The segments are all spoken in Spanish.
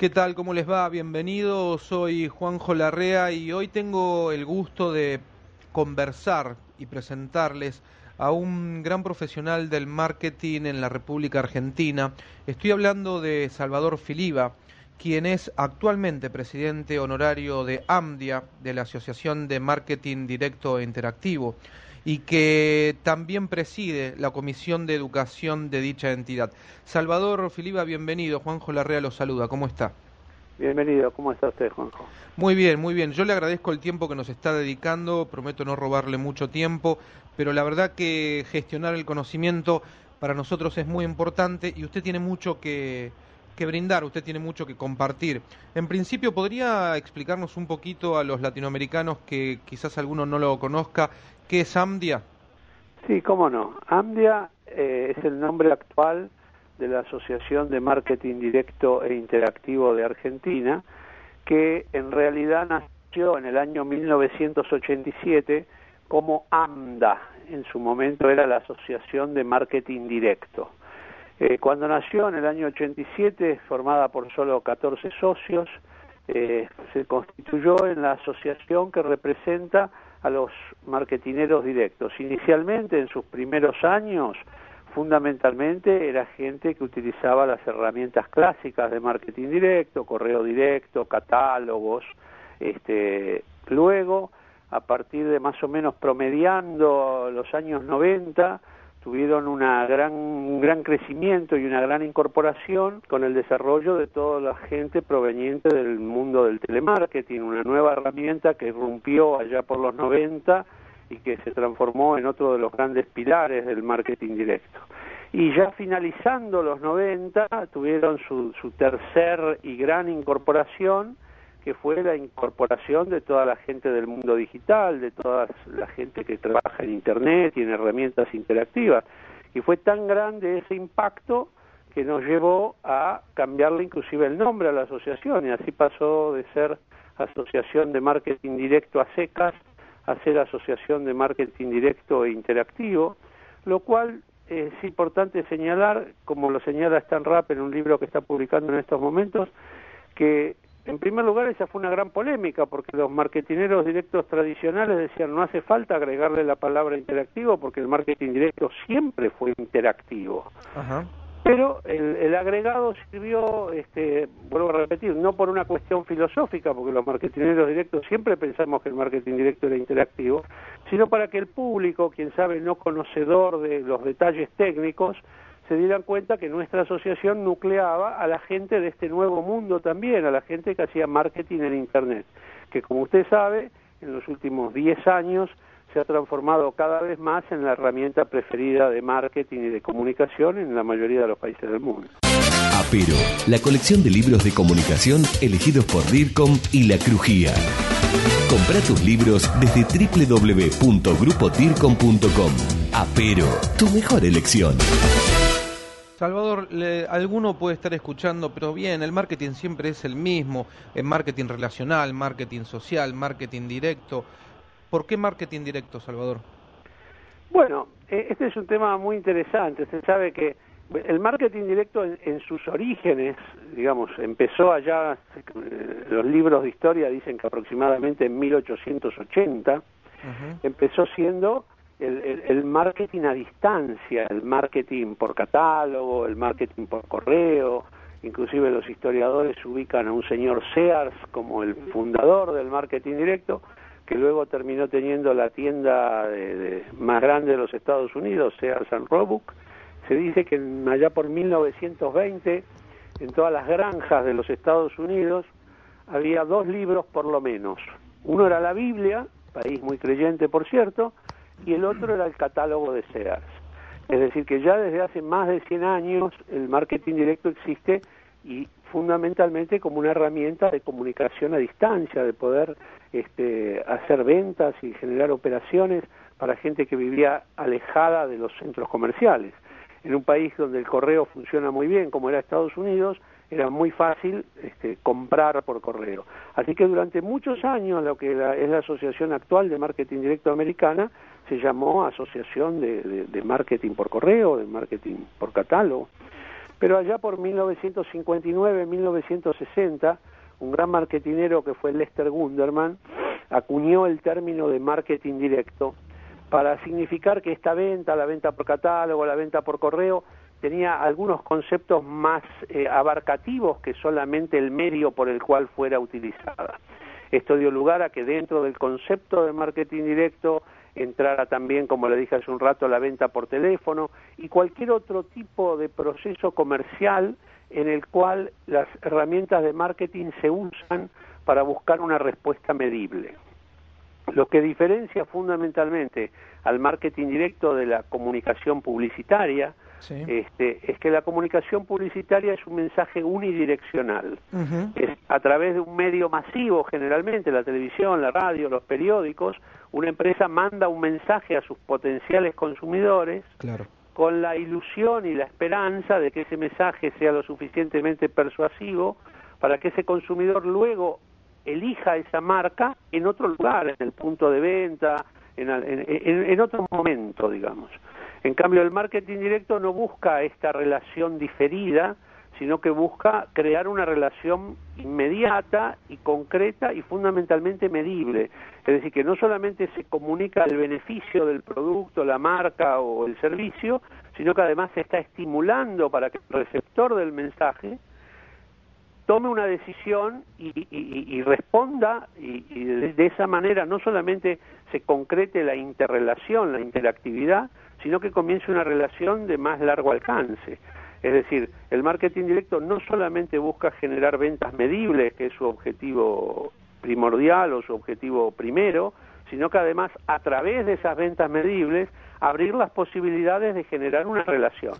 ¿Qué tal? ¿Cómo les va? Bienvenidos. Soy Juanjo Larrea y hoy tengo el gusto de conversar y presentarles a un gran profesional del marketing en la República Argentina. Estoy hablando de Salvador Filiba, quien es actualmente presidente honorario de AMDIA, de la Asociación de Marketing Directo e Interactivo y que también preside la Comisión de Educación de dicha entidad. Salvador Filiba, bienvenido. Juanjo Larrea lo saluda. ¿Cómo está? Bienvenido. ¿Cómo está usted, Juanjo? Muy bien, muy bien. Yo le agradezco el tiempo que nos está dedicando. Prometo no robarle mucho tiempo, pero la verdad que gestionar el conocimiento para nosotros es muy importante y usted tiene mucho que, que brindar, usted tiene mucho que compartir. En principio, ¿podría explicarnos un poquito a los latinoamericanos que quizás alguno no lo conozca ¿Qué es AMDIA? Sí, cómo no. AMDIA eh, es el nombre actual de la Asociación de Marketing Directo e Interactivo de Argentina, que en realidad nació en el año 1987 como AMDA. En su momento era la Asociación de Marketing Directo. Eh, cuando nació en el año 87, formada por solo 14 socios, eh, se constituyó en la asociación que representa a los marketineros directos. Inicialmente, en sus primeros años, fundamentalmente era gente que utilizaba las herramientas clásicas de marketing directo, correo directo, catálogos. Este, luego, a partir de más o menos promediando los años 90, tuvieron una gran, un gran crecimiento y una gran incorporación con el desarrollo de toda la gente proveniente del mundo del telemarketing, una nueva herramienta que irrumpió allá por los 90 y que se transformó en otro de los grandes pilares del marketing directo. Y ya finalizando los 90 tuvieron su, su tercer y gran incorporación, que fue la incorporación de toda la gente del mundo digital, de toda la gente que trabaja en Internet y en herramientas interactivas. Y fue tan grande ese impacto que nos llevó a cambiarle inclusive el nombre a la asociación y así pasó de ser Asociación de Marketing Directo a secas a ser Asociación de Marketing Directo e Interactivo, lo cual es importante señalar, como lo señala Stan Rapp en un libro que está publicando en estos momentos, que en primer lugar, esa fue una gran polémica porque los marketineros directos tradicionales decían no hace falta agregarle la palabra interactivo porque el marketing directo siempre fue interactivo. Pero el, agregado sirvió, este, vuelvo a repetir, no por una cuestión filosófica, porque los marketineros directos siempre pensamos que el marketing directo era interactivo, sino para que el público, quien sabe no conocedor de los detalles técnicos, se dieran cuenta que nuestra asociación nucleaba a la gente de este nuevo mundo también, a la gente que hacía marketing en Internet, que como usted sabe, en los últimos 10 años se ha transformado cada vez más en la herramienta preferida de marketing y de comunicación en la mayoría de los países del mundo. Apero, la colección de libros de comunicación elegidos por DIRCOM y La Crujía. Compra tus libros desde www.grupodircom.com. Apero, tu mejor elección. Salvador, alguno puede estar escuchando, pero bien, el marketing siempre es el mismo, el marketing relacional, marketing social, marketing directo. ¿Por qué marketing directo, Salvador? Bueno, e, este es un tema muy interesante. Se sabe que el marketing directo en, sus orígenes, digamos, empezó allá, eh, los libros de historia dicen que aproximadamente en 1880, empezó siendo el, marketing a distancia, el marketing por catálogo, el marketing por correo, inclusive los historiadores ubican a un señor Sears como el fundador del marketing directo, que luego terminó teniendo la tienda de, más grande de los Estados Unidos, Sears and Roebuck. Se dice que allá por 1920, en todas las granjas de los Estados Unidos, había dos libros por lo menos. Uno era la Biblia, país muy creyente por cierto, y el otro era el catálogo de Sears. Es decir, que ya desde hace más de 100 años el marketing directo existe y fundamentalmente como una herramienta de comunicación a distancia, de poder este, hacer ventas y generar operaciones para gente que vivía alejada de los centros comerciales. En un país donde el correo funciona muy bien, como era Estados Unidos, era muy fácil este, comprar por correo. Así que durante muchos años lo que es la Asociación Actual de Marketing Directo Americana se llamó Asociación de, Marketing por Correo, de Marketing por Catálogo. Pero allá por 1959-1960, un gran marketinero que fue Lester Gunderman acuñó el término de marketing directo para significar que esta venta, la venta por catálogo, la venta por correo, tenía algunos conceptos más eh, abarcativos que solamente el medio por el cual fuera utilizada. Esto dio lugar a que dentro del concepto de marketing directo entrara también, como le dije hace un rato, la venta por teléfono y cualquier otro tipo de proceso comercial en el cual las herramientas de marketing se usan para buscar una respuesta medible. Lo que diferencia fundamentalmente al marketing directo de la comunicación publicitaria este, es que la comunicación publicitaria es un mensaje unidireccional. Es a través de un medio masivo, generalmente la televisión, la radio, los periódicos, una empresa manda un mensaje a sus potenciales consumidores con la ilusión y la esperanza de que ese mensaje sea lo suficientemente persuasivo para que ese consumidor luego elija esa marca en otro lugar, en el punto de venta, en, en otro momento, digamos. En cambio, el marketing directo no busca esta relación diferida, sino que busca crear una relación inmediata y concreta y fundamentalmente medible. Es decir, que no solamente se comunica el beneficio del producto, la marca o el servicio, sino que además se está estimulando para que el receptor del mensaje tome una decisión y, responda y, de esa manera no solamente se concrete la interrelación, la interactividad, sino que comience una relación de más largo alcance. Es decir, el marketing directo no solamente busca generar ventas medibles, que es su objetivo primordial o su objetivo primero, sino que además a través de esas ventas medibles abrir las posibilidades de generar una relación.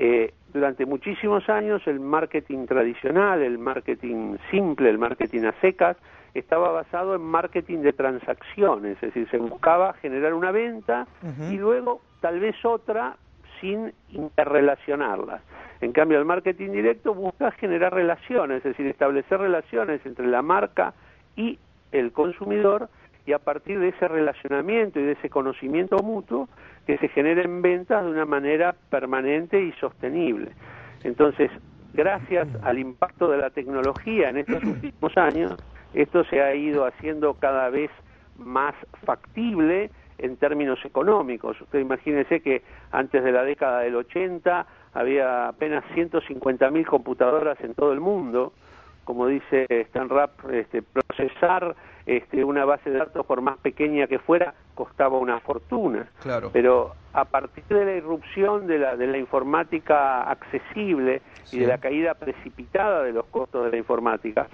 Eh, durante muchísimos años el marketing tradicional, el marketing simple, el marketing a secas, estaba basado en marketing de transacciones, es decir, se buscaba generar una venta y luego tal vez otra sin interrelacionarlas. En cambio, el marketing directo busca generar relaciones, es decir, establecer relaciones entre la marca y el consumidor y a partir de ese relacionamiento y de ese conocimiento mutuo que se generen ventas de una manera permanente y sostenible. Entonces, gracias al impacto de la tecnología en estos últimos años, esto se ha ido haciendo cada vez más factible en términos económicos. Usted imagínese que antes de la década del 80 había apenas 150.000 computadoras en todo el mundo. Como dice Stan Rapp, este, procesar este, una base de datos, por más pequeña que fuera, costaba una fortuna. Claro. Pero a partir de la irrupción de la, de la informática accesible y de la caída precipitada de los costos de la informática,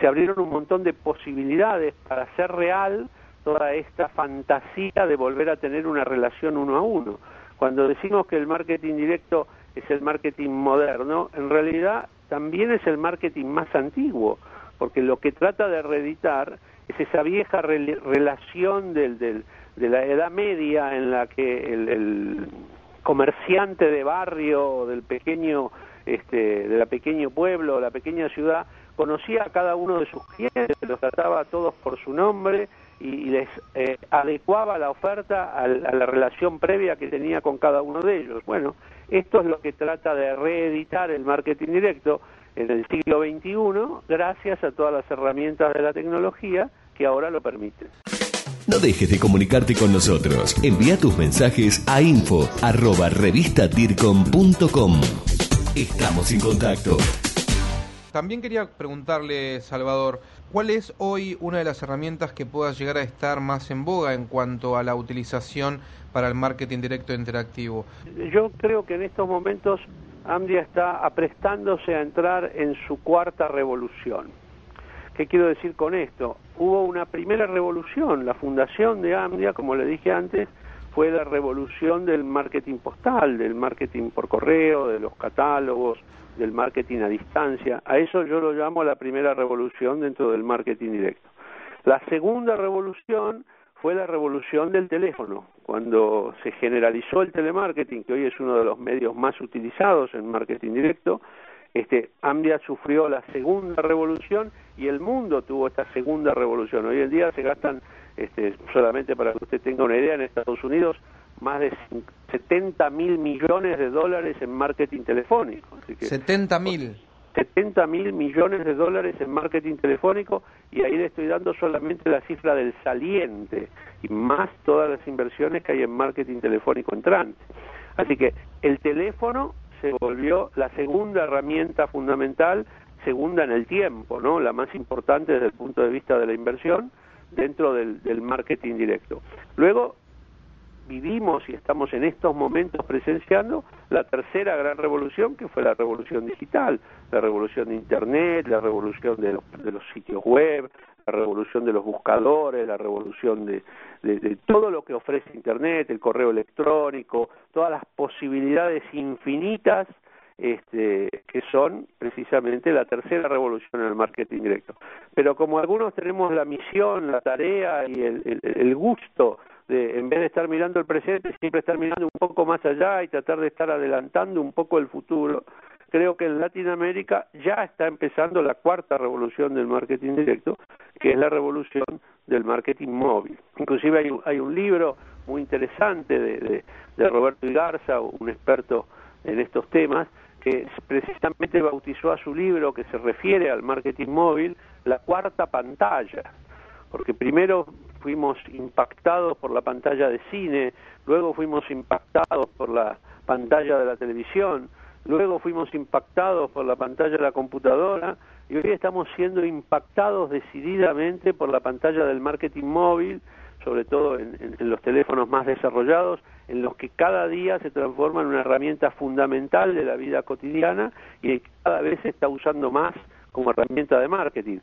se abrieron un montón de posibilidades para hacer real toda esta fantasía de volver a tener una relación uno a uno. Cuando decimos que el marketing directo es el marketing moderno, en realidad también es el marketing más antiguo, porque lo que trata de reeditar es esa vieja relación del, del, de la Edad Media en la que el, comerciante de barrio, del pequeño, este, de la pequeño pueblo, la pequeña ciudad, conocía a cada uno de sus clientes, los trataba a todos por su nombre y, les eh, adecuaba la oferta a, la relación previa que tenía con cada uno de ellos. Bueno, esto es lo que trata de reeditar el marketing directo en el siglo XXI gracias a todas las herramientas de la tecnología que ahora lo permiten. No dejes de comunicarte con nosotros. Envía tus mensajes a info arroba Estamos en contacto. También quería preguntarle, Salvador, ¿cuál es hoy una de las herramientas que pueda llegar a estar más en boga en cuanto a la utilización para el marketing directo e interactivo? Yo creo que en estos momentos Amdia está aprestándose a entrar en su cuarta revolución. ¿Qué quiero decir con esto? Hubo una primera revolución, la fundación de Amdia, como le dije antes, fue la revolución del marketing postal, del marketing por correo, de los catálogos, del marketing a distancia. A eso yo lo llamo la primera revolución dentro del marketing directo. La segunda revolución fue la revolución del teléfono, cuando se generalizó el telemarketing, que hoy es uno de los medios más utilizados en marketing directo, este, Ambia sufrió la segunda revolución y el mundo tuvo esta segunda revolución. Hoy en día se gastan, este, solamente para que usted tenga una idea, en Estados Unidos más de 70 mil millones de dólares en marketing telefónico. 70 mil. 70 mil millones de dólares en marketing telefónico y ahí le estoy dando solamente la cifra del saliente y más todas las inversiones que hay en marketing telefónico entrante. Así que el teléfono se volvió la segunda herramienta fundamental, segunda en el tiempo, ¿no? La más importante desde el punto de vista de la inversión dentro del, del marketing directo. Luego vivimos y estamos en estos momentos presenciando la tercera gran revolución que fue la revolución digital, la revolución de Internet, la revolución de los, de los sitios web, la revolución de los buscadores, la revolución de, todo lo que ofrece Internet, el correo electrónico, todas las posibilidades infinitas este, que son precisamente la tercera revolución en el marketing directo. Pero como algunos tenemos la misión, la tarea y el gusto de, en vez de estar mirando el presente, siempre estar mirando un poco más allá y tratar de estar adelantando un poco el futuro. Creo que en Latinoamérica ya está empezando la cuarta revolución del marketing directo, que es la revolución del marketing móvil. Inclusive hay, hay un libro muy interesante de, de, de Roberto Igarza, un experto en estos temas, que precisamente bautizó a su libro que se refiere al marketing móvil la cuarta pantalla, porque primero fuimos impactados por la pantalla de cine, luego fuimos impactados por la pantalla de la televisión, luego fuimos impactados por la pantalla de la computadora y hoy estamos siendo impactados decididamente por la pantalla del marketing móvil, sobre todo en, los teléfonos más desarrollados, en los que cada día se transforma en una herramienta fundamental de la vida cotidiana y cada vez se está usando más como herramienta de marketing,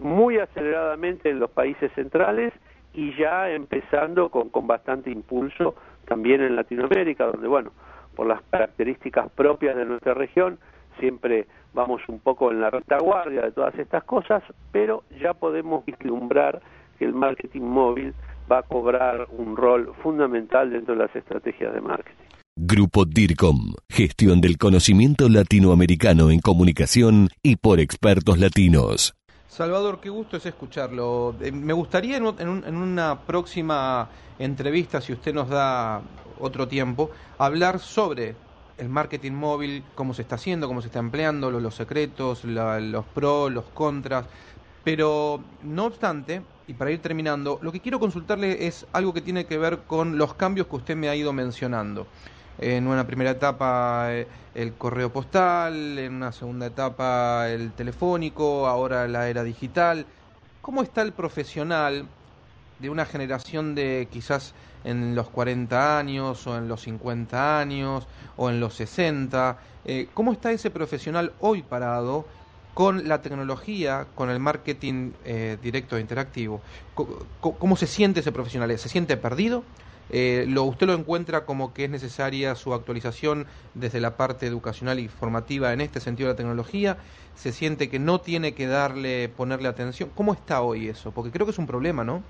muy aceleradamente en los países centrales y ya empezando con, con bastante impulso también en Latinoamérica, donde, bueno, por las características propias de nuestra región, siempre vamos un poco en la retaguardia de todas estas cosas, pero ya podemos vislumbrar que el marketing móvil va a cobrar un rol fundamental dentro de las estrategias de marketing. Grupo DIRCOM, gestión del conocimiento latinoamericano en comunicación y por expertos latinos. Salvador, qué gusto es escucharlo. Eh, me gustaría en, en, una próxima entrevista, si usted nos da otro tiempo, hablar sobre el marketing móvil, cómo se está haciendo, cómo se está empleando, los, los secretos, la, los pros, los contras. Pero, no obstante, y para ir terminando, lo que quiero consultarle es algo que tiene que ver con los cambios que usted me ha ido mencionando en una primera etapa eh, el correo postal, en una segunda etapa el telefónico, ahora la era digital. ¿Cómo está el profesional de una generación de quizás en los 40 años o en los 50 años o en los 60? Eh, ¿Cómo está ese profesional hoy parado con la tecnología, con el marketing eh, directo e interactivo? ¿Cómo se siente ese profesional? ¿Se siente perdido? Eh, lo, ¿Usted lo encuentra como que es necesaria su actualización desde la parte educacional y formativa en este sentido de la tecnología? ¿Se siente que no tiene que darle, ponerle atención? ¿Cómo está hoy eso? Porque creo que es un problema, ¿no?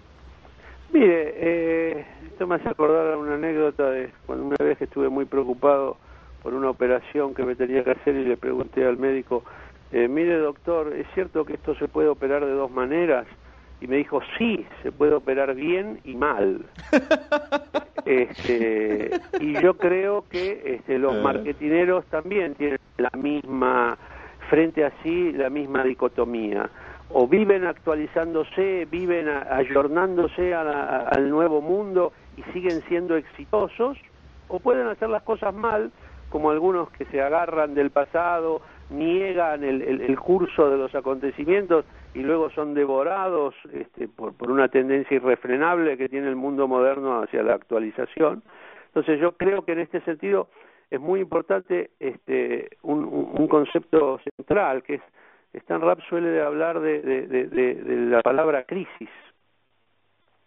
Mire, eh, esto me hace acordar una anécdota de cuando una vez que estuve muy preocupado por una operación que me tenía que hacer y le pregunté al médico, eh, mire doctor, ¿es cierto que esto se puede operar de dos maneras? Y me dijo, sí, se puede operar bien y mal. este, y yo creo que este, los eh. marketineros también tienen la misma, frente a sí, la misma dicotomía. O viven actualizándose, viven ayornándose al nuevo mundo y siguen siendo exitosos, o pueden hacer las cosas mal, como algunos que se agarran del pasado, niegan el, el curso de los acontecimientos y luego son devorados este, por, por una tendencia irrefrenable que tiene el mundo moderno hacia la actualización. Entonces yo creo que en este sentido es muy importante este, un, un concepto central, que es, Stan Rapp suele hablar de, de, la palabra crisis,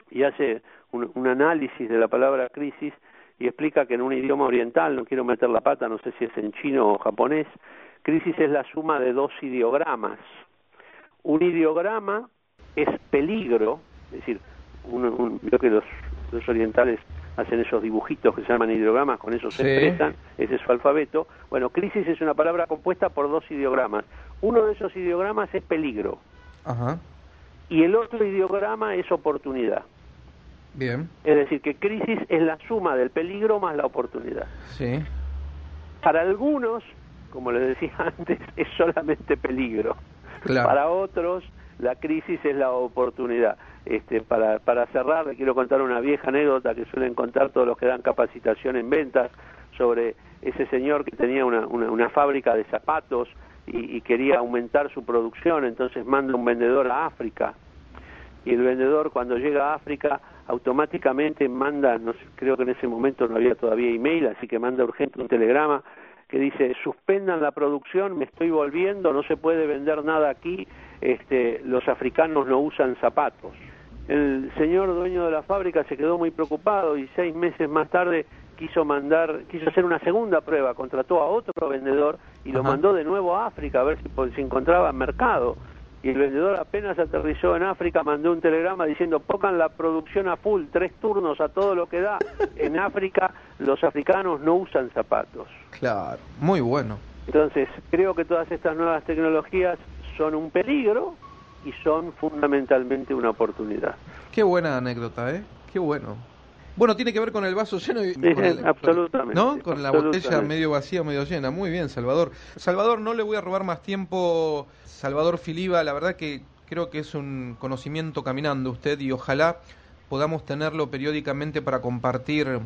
y hace un, análisis de la palabra crisis y explica que en un idioma oriental, no quiero meter la pata, no sé si es en chino o japonés, crisis es la suma de dos ideogramas. Un ideograma es peligro, es decir, un, creo que los, los orientales hacen esos dibujitos que se llaman ideogramas, con eso se expresan, ese es su alfabeto. Bueno, crisis es una palabra compuesta por dos ideogramas. Uno de esos ideogramas es peligro. Y el otro ideograma es oportunidad. Bien. Es decir, que crisis es la suma del peligro más la oportunidad. Sí. Para algunos, como les decía antes, es solamente peligro. Para otros, la crisis es la oportunidad. Este, para, para cerrar, le quiero contar una vieja anécdota que suelen contar todos los que dan capacitación en ventas sobre ese señor que tenía una, una, fábrica de zapatos y, quería aumentar su producción, entonces manda un vendedor a África. Y el vendedor cuando llega a África automáticamente manda, no sé, creo que en ese momento no había todavía email, así que manda urgente un telegrama que dice suspendan la producción, me estoy volviendo, no se puede vender nada aquí, este, los africanos no usan zapatos. El señor dueño de la fábrica se quedó muy preocupado y seis meses más tarde quiso mandar, quiso hacer una segunda prueba, contrató a otro vendedor y lo mandó de nuevo a África a ver si, si encontraba mercado. Y el vendedor apenas aterrizó en África, mandó un telegrama diciendo, pongan la producción a full, tres turnos a todo lo que da. En África los africanos no usan zapatos. Claro, muy bueno. Entonces, creo que todas estas nuevas tecnologías son un peligro y son fundamentalmente una oportunidad. Qué buena anécdota, ¿eh? Qué bueno. Bueno, tiene que ver con el vaso lleno y con absolutamente, ¿no? Con la botella medio vacía, medio llena. Muy bien, Salvador. Salvador, no le voy a robar más tiempo. Salvador Filiba, la verdad que creo que es un conocimiento caminando usted y ojalá podamos tenerlo periódicamente para compartir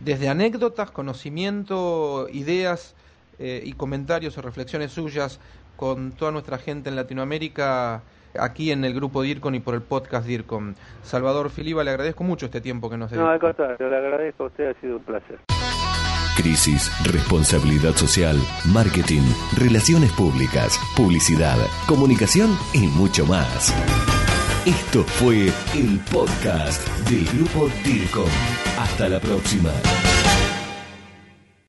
desde anécdotas, conocimiento, ideas eh, y comentarios o reflexiones suyas con toda nuestra gente en Latinoamérica aquí en el grupo DIRCON y por el podcast DIRCON. Salvador Filiba, le agradezco mucho este tiempo que nos dedicó. No, al contrario, le agradezco a usted, ha sido un placer. Crisis, responsabilidad social, marketing, relaciones públicas, publicidad, comunicación y mucho más. Esto fue el podcast del grupo DIRCON. Hasta la próxima.